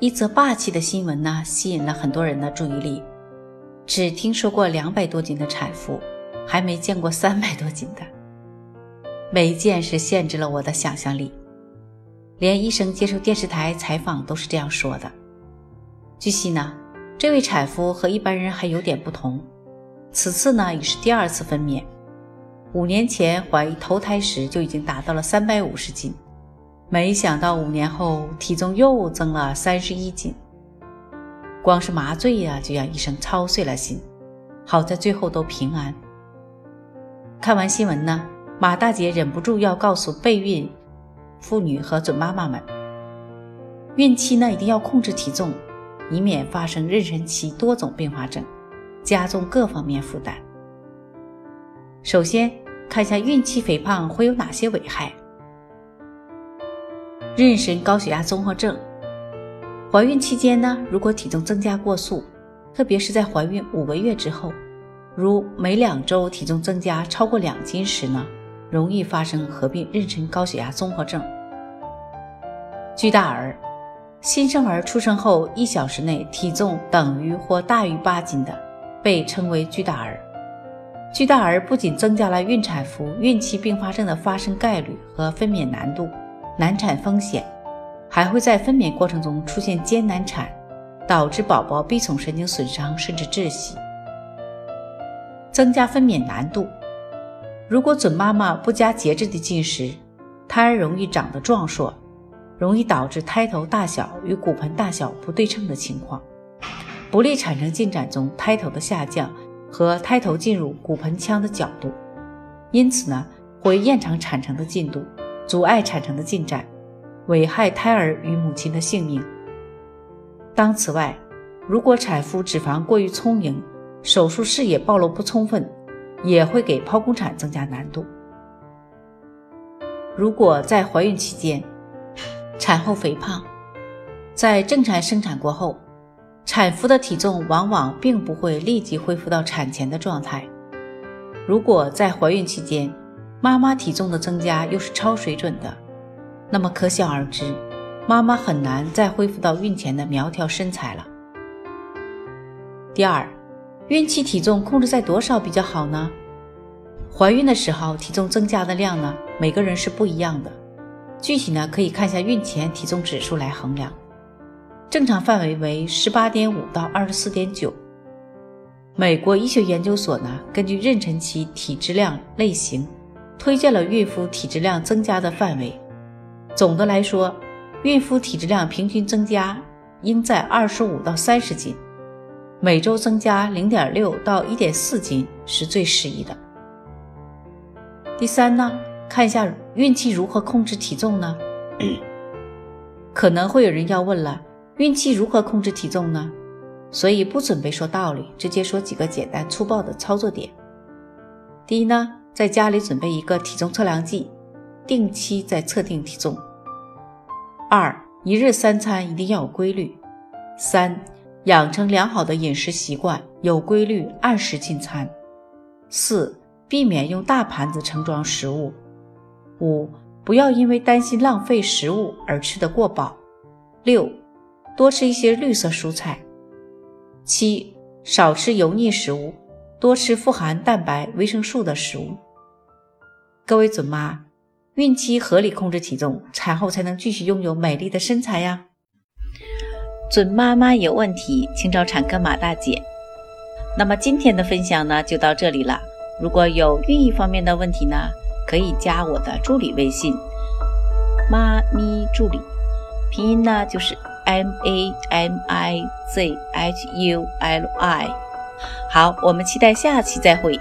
一则霸气的新闻呢，吸引了很多人的注意力。只听说过两百多斤的产妇，还没见过三百多斤的。每一件事限制了我的想象力。连医生接受电视台采访都是这样说的。据悉呢，这位产妇和一般人还有点不同。此次呢，已是第二次分娩。五年前怀头胎时就已经达到了三百五十斤。没想到五年后体重又增了三十一斤，光是麻醉呀就让医生操碎了心。好在最后都平安。看完新闻呢，马大姐忍不住要告诉备孕妇女和准妈妈们：孕期呢一定要控制体重，以免发生妊娠期多种并发症，加重各方面负担。首先看一下孕期肥胖会有哪些危害。妊娠高血压综合症，怀孕期间呢，如果体重增加过速，特别是在怀孕五个月之后，如每两周体重增加超过两斤时呢，容易发生合并妊娠高血压综合症。巨大儿，新生儿出生后一小时内体重等于或大于八斤的，被称为巨大儿。巨大儿不仅增加了孕产妇孕期并发症的发生概率和分娩难度。难产风险还会在分娩过程中出现艰难产，导致宝宝臂丛神经损伤甚至窒息，增加分娩难度。如果准妈妈不加节制的进食，胎儿容易长得壮硕，容易导致胎头大小与骨盆大小不对称的情况，不利产程进展中胎头的下降和胎头进入骨盆腔的角度，因此呢，会延长产程的进度。阻碍产程的进展，危害胎儿与母亲的性命。当此外，如果产妇脂肪过于充盈，手术视野暴露不充分，也会给剖宫产增加难度。如果在怀孕期间，产后肥胖，在正常生产过后，产妇的体重往往并不会立即恢复到产前的状态。如果在怀孕期间，妈妈体重的增加又是超水准的，那么可想而知，妈妈很难再恢复到孕前的苗条身材了。第二，孕期体重控制在多少比较好呢？怀孕的时候体重增加的量呢，每个人是不一样的，具体呢可以看一下孕前体重指数来衡量，正常范围为十八点五到二十四点九。美国医学研究所呢，根据妊娠期体质量类型。推荐了孕妇体质量增加的范围。总的来说，孕妇体质量平均增加应在二十五到三十斤，每周增加零点六到一点四斤是最适宜的。第三呢，看一下孕期如何控制体重呢？可能会有人要问了，孕期如何控制体重呢？所以不准备说道理，直接说几个简单粗暴的操作点。第一呢。在家里准备一个体重测量计，定期在测定体重。二，一日三餐一定要有规律。三，养成良好的饮食习惯，有规律，按时进餐。四，避免用大盘子盛装食物。五，不要因为担心浪费食物而吃得过饱。六，多吃一些绿色蔬菜。七，少吃油腻食物，多吃富含蛋白、维生素的食物。各位准妈，孕期合理控制体重，产后才能继续拥有美丽的身材呀。准妈妈有问题，请找产科马大姐。那么今天的分享呢，就到这里了。如果有孕育方面的问题呢，可以加我的助理微信“妈咪助理”，拼音呢就是 M A M I Z H U L I。好，我们期待下期再会。